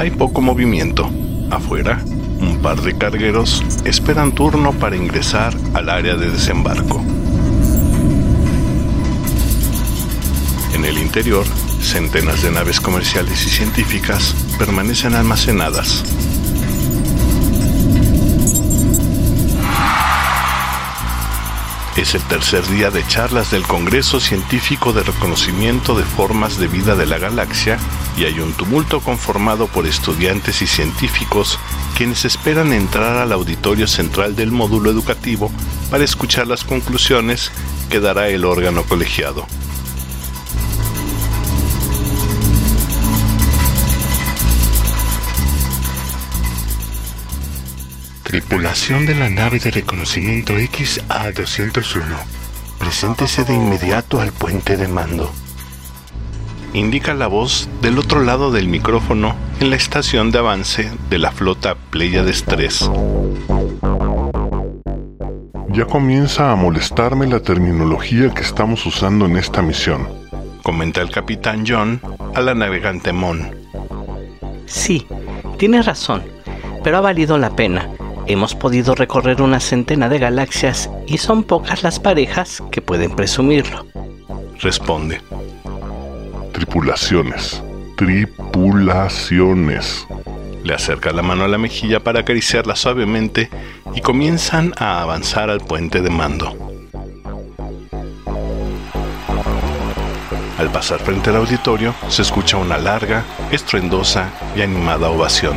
Hay poco movimiento. Afuera, un par de cargueros esperan turno para ingresar al área de desembarco. En el interior, centenas de naves comerciales y científicas permanecen almacenadas. Es el tercer día de charlas del Congreso Científico de Reconocimiento de Formas de Vida de la Galaxia y hay un tumulto conformado por estudiantes y científicos quienes esperan entrar al auditorio central del módulo educativo para escuchar las conclusiones que dará el órgano colegiado. Tripulación de la nave de reconocimiento XA-201. Preséntese de inmediato al puente de mando. Indica la voz del otro lado del micrófono en la estación de avance de la flota Pleiades 3. Ya comienza a molestarme la terminología que estamos usando en esta misión. Comenta el capitán John a la navegante Mon. Sí, tienes razón, pero ha valido la pena hemos podido recorrer una centena de galaxias y son pocas las parejas que pueden presumirlo. Responde. Tripulaciones. Tripulaciones. Le acerca la mano a la mejilla para acariciarla suavemente y comienzan a avanzar al puente de mando. Al pasar frente al auditorio, se escucha una larga, estruendosa y animada ovación.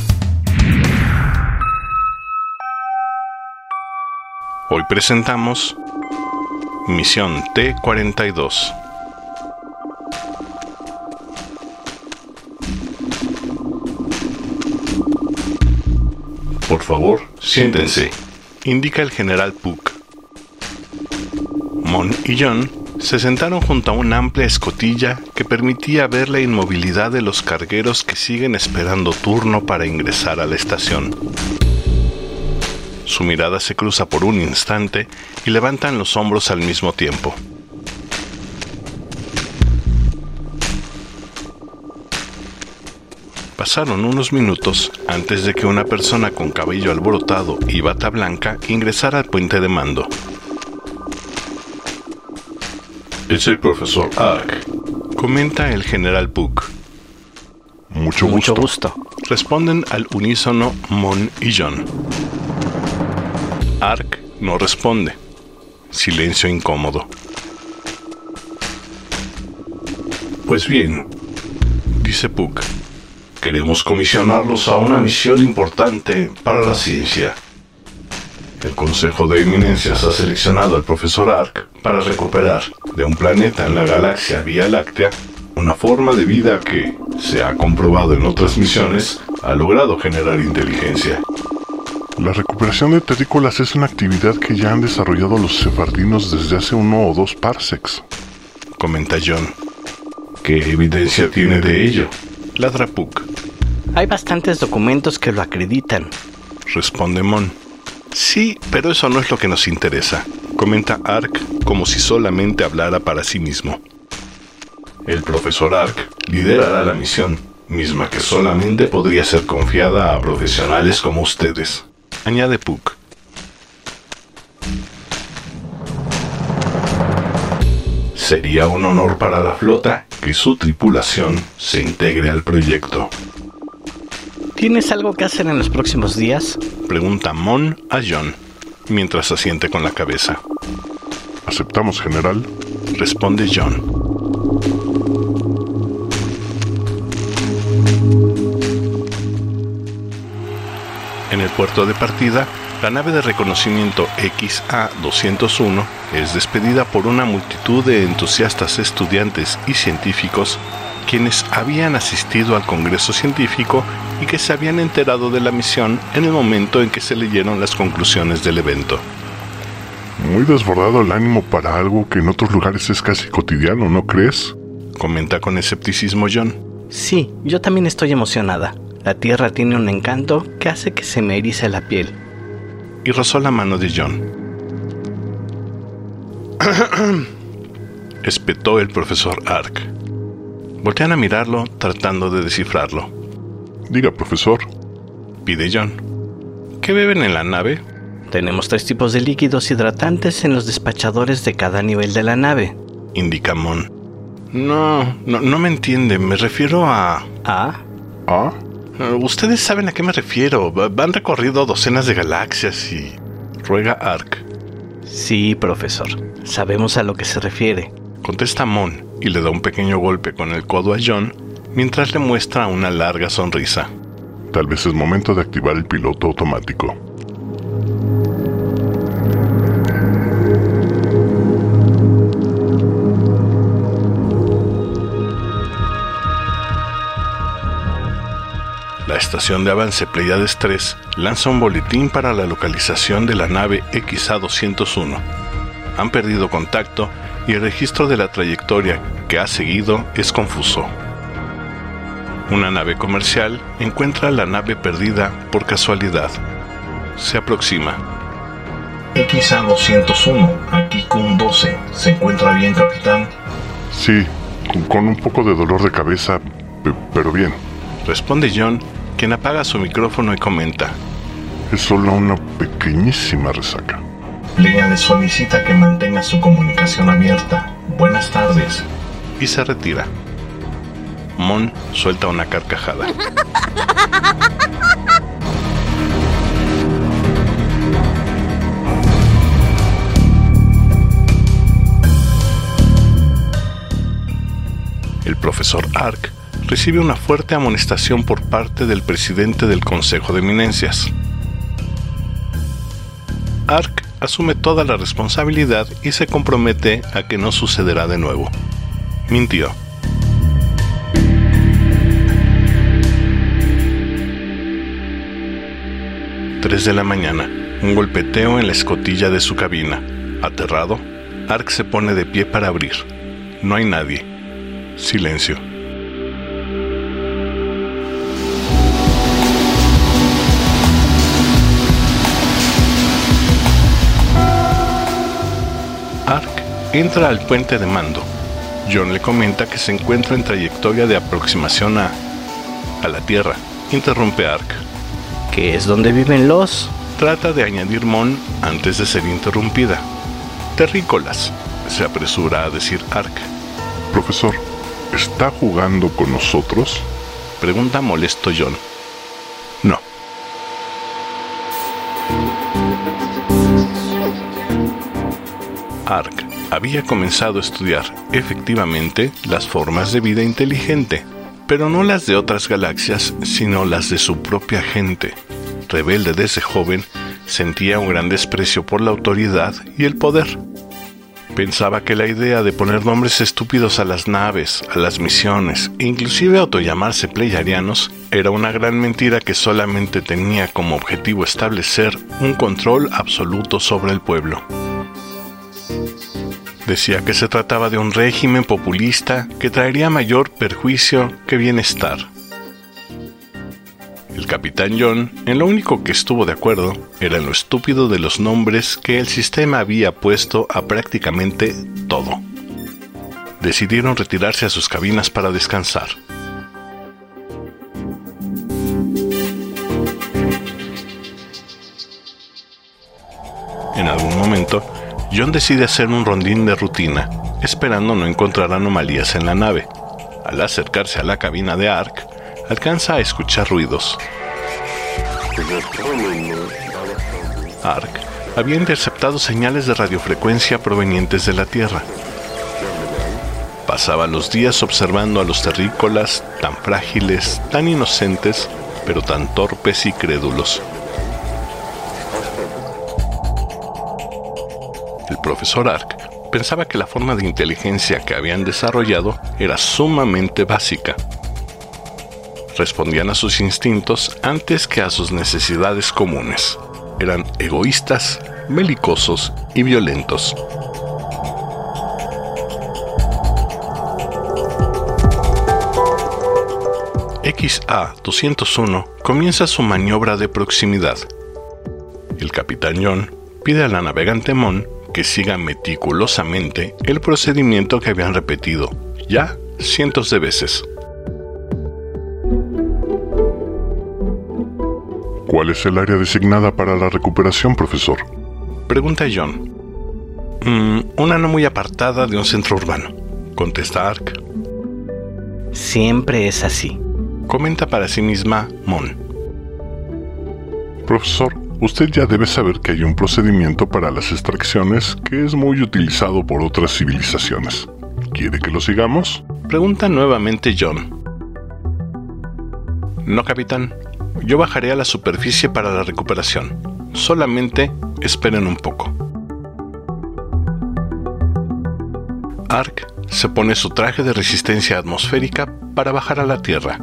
Hoy presentamos Misión T-42. Por favor, siéntense, indica el general Puck. Mon y John se sentaron junto a una amplia escotilla que permitía ver la inmovilidad de los cargueros que siguen esperando turno para ingresar a la estación. Su mirada se cruza por un instante y levantan los hombros al mismo tiempo. Pasaron unos minutos antes de que una persona con cabello alborotado y bata blanca ingresara al puente de mando. Es el profesor Ark, comenta el general Puck. Mucho gusto. Mucho gusto. Responden al unísono Mon y John. Ark no responde. Silencio incómodo. Pues bien, Dice Puck. queremos comisionarlos a una misión importante para la ciencia. El Consejo de Eminencias ha seleccionado al profesor Ark para recuperar de un planeta en la galaxia Vía Láctea una forma de vida que, se ha comprobado en otras misiones, ha logrado generar inteligencia. La recuperación de terrícolas es una actividad que ya han desarrollado los sefardinos desde hace uno o dos parsecs. Comenta John. ¿Qué evidencia tiene de ello? Ladra Puck. Hay bastantes documentos que lo acreditan. Responde Mon. Sí, pero eso no es lo que nos interesa. Comenta Ark como si solamente hablara para sí mismo. El profesor Ark liderará la misión, misma que solamente podría ser confiada a profesionales como ustedes. Añade Puck. Sería un honor para la flota que su tripulación se integre al proyecto. ¿Tienes algo que hacer en los próximos días? Pregunta Mon a John, mientras asiente con la cabeza. ¿Aceptamos, general? Responde John. En el puerto de partida, La nave de reconocimiento XA-201 es despedida por una multitud de entusiastas estudiantes y científicos quienes habían asistido al Congreso Científico y que se habían enterado de la misión en el momento en que se leyeron las conclusiones del evento. Muy desbordado el ánimo para algo que en otros lugares es casi cotidiano, ¿no crees? Comenta con escepticismo John. Sí, yo también estoy emocionada. La Tierra tiene un encanto que hace que se me erice la piel. Y rozó la mano de John. Espetó el profesor Ark. Voltean a mirarlo tratando de descifrarlo. Diga, profesor. Pide John. ¿Qué beben en la nave? Tenemos tres tipos de líquidos hidratantes en los despachadores de cada nivel de la nave. Indica Mon. No, no, no me entiende. Me refiero a... ¿A? ¿Ah? Ustedes saben a qué me refiero. Han recorrido docenas de galaxias y... Ruega Ark. Sí, profesor. Sabemos a lo que se refiere. Contesta Mon y le da un pequeño golpe con el codo a John mientras le muestra una larga sonrisa. Tal vez es momento de activar el piloto automático. Estación de avance Pleiades 3 lanza un boletín para la localización de la nave XA-201. Han perdido contacto y el registro de la trayectoria que ha seguido es confuso. Una nave comercial encuentra la nave perdida por casualidad. Se aproxima. XA-201, aquí con 12. ¿Se encuentra bien, capitán? Sí, con, un poco de dolor de cabeza, pe- pero bien. Responde John, quien apaga su micrófono y comenta. Es solo una pequeñísima resaca. Leia le solicita que mantenga su comunicación abierta. Buenas tardes. Y se retira. Mon suelta una carcajada. El profesor Ark recibe una fuerte amonestación por parte del presidente del Consejo de Eminencias. Ark asume toda la responsabilidad y se compromete a que no sucederá de nuevo. Mintió. Tres de la mañana. Un golpeteo en la escotilla de su cabina. Aterrado, Ark se pone de pie para abrir. No hay nadie. Silencio. Entra al puente de mando. John le comenta que se encuentra en trayectoria de aproximación a... a la Tierra. Interrumpe Ark. Que es donde viven los... Trata de añadir Mon antes de ser interrumpida. Terrícolas, se apresura a decir Ark. Profesor, ¿está jugando con nosotros? Pregunta molesto John. No. Ark había comenzado a estudiar efectivamente las formas de vida inteligente, pero no las de otras galaxias, sino las de su propia gente. Rebelde desde joven, sentía un gran desprecio por la autoridad y el poder. Pensaba que la idea de poner nombres estúpidos a las naves, a las misiones, e inclusive autollamarse pleyarianos, era una gran mentira que solamente tenía como objetivo establecer un control absoluto sobre el pueblo. Decía que se trataba de un régimen populista que traería mayor perjuicio que bienestar. El capitán John, en lo único que estuvo de acuerdo, era en lo estúpido de los nombres que el sistema había puesto a prácticamente todo. Decidieron retirarse a sus cabinas para descansar. En algún momento, John decide hacer un rondín de rutina, esperando no encontrar anomalías en la nave. Al acercarse a la cabina de Ark, alcanza a escuchar ruidos. Ark había interceptado señales de radiofrecuencia provenientes de la Tierra. Pasaba los días observando a los terrícolas tan frágiles, tan inocentes, pero tan torpes y crédulos. Profesor Ark pensaba que la forma de inteligencia que habían desarrollado era sumamente básica. Respondían a sus instintos antes que a sus necesidades comunes. Eran egoístas, belicosos y violentos. XA-201 comienza su maniobra de proximidad. El capitán John pide a la navegante Mon que siga meticulosamente el procedimiento que habían repetido ya cientos de veces. ¿Cuál es el área designada para la recuperación, profesor? Pregunta John. Mm, una no muy apartada de un centro urbano, contesta Ark. Siempre es así. Comenta para sí misma Mon. Profesor, usted ya debe saber que hay un procedimiento para las extracciones que es muy utilizado por otras civilizaciones. ¿Quiere que lo sigamos? Pregunta nuevamente John. No, capitán. Yo bajaré a la superficie para la recuperación. Solamente esperen un poco. Ark se pone su traje de resistencia atmosférica para bajar a la Tierra.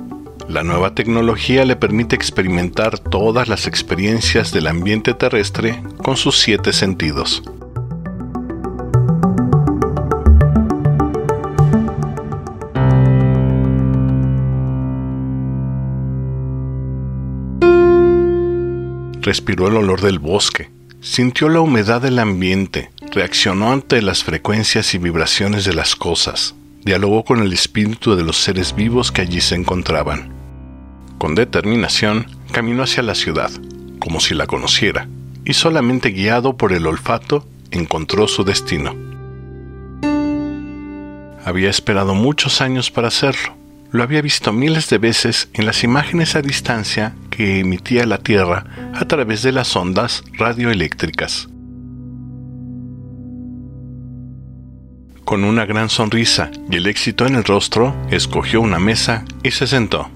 La nueva tecnología le permite experimentar todas las experiencias del ambiente terrestre con sus siete sentidos. Respiró el olor del bosque, sintió la humedad del ambiente, reaccionó ante las frecuencias y vibraciones de las cosas, dialogó con el espíritu de los seres vivos que allí se encontraban. Con determinación, caminó hacia la ciudad, como si la conociera, y solamente guiado por el olfato, encontró su destino. Había esperado muchos años para hacerlo. Lo había visto miles de veces en las imágenes a distancia que emitía la Tierra a través de las ondas radioeléctricas. Con una gran sonrisa y el éxito en el rostro, escogió una mesa y se sentó.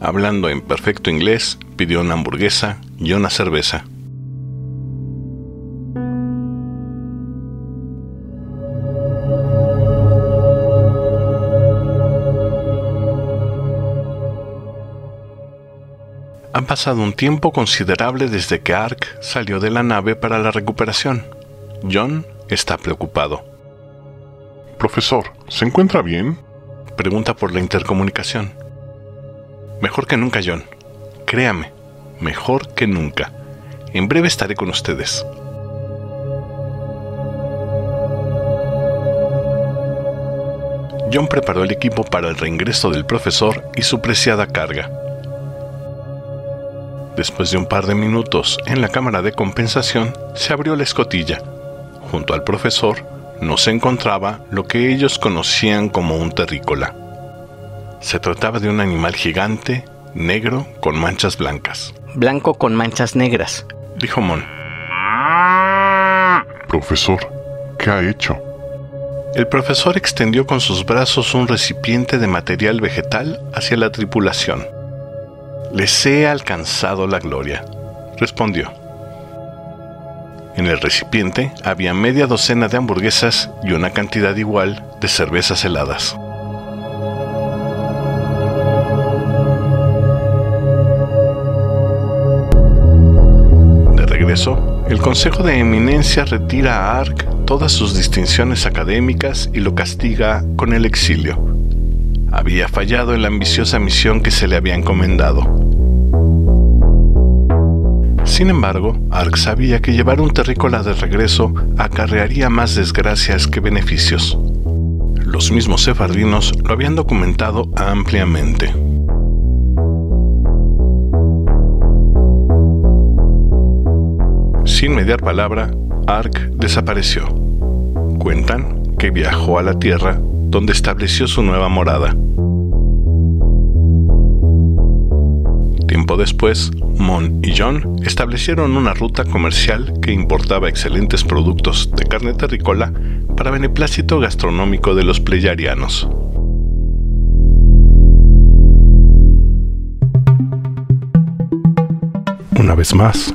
Hablando en perfecto inglés, pidió una hamburguesa y una cerveza. Ha pasado un tiempo considerable desde que Ark salió de la nave para la recuperación. John está preocupado. Profesor, ¿se encuentra bien? Pregunta por la intercomunicación. Mejor que nunca, John. Créame, mejor que nunca. En breve estaré con ustedes. John preparó el equipo para el reingreso del profesor y su preciada carga. Después de un par de minutos en la cámara de compensación, se abrió la escotilla. Junto al profesor no se encontraba lo que ellos conocían como un terrícola. Se trataba de un animal gigante, negro, con manchas blancas. Blanco con manchas negras, dijo Mon. Profesor, ¿qué ha hecho? El profesor extendió con sus brazos un recipiente de material vegetal hacia la tripulación. Les he alcanzado la gloria, respondió. En el recipiente había media docena de hamburguesas y una cantidad igual de cervezas heladas. El Consejo de Eminencia retira a Ark todas sus distinciones académicas y lo castiga con el exilio. Había fallado en la ambiciosa misión que se le había encomendado. Sin embargo, Ark sabía que llevar un terrícola de regreso acarrearía más desgracias que beneficios. Los mismos sefardinos lo habían documentado ampliamente. Sin mediar palabra, Ark desapareció. Cuentan que viajó a la Tierra donde estableció su nueva morada. Tiempo después, Mon y John establecieron una ruta comercial que importaba excelentes productos de carne terrícola para beneplácito gastronómico de los pleyarianos. Una vez más,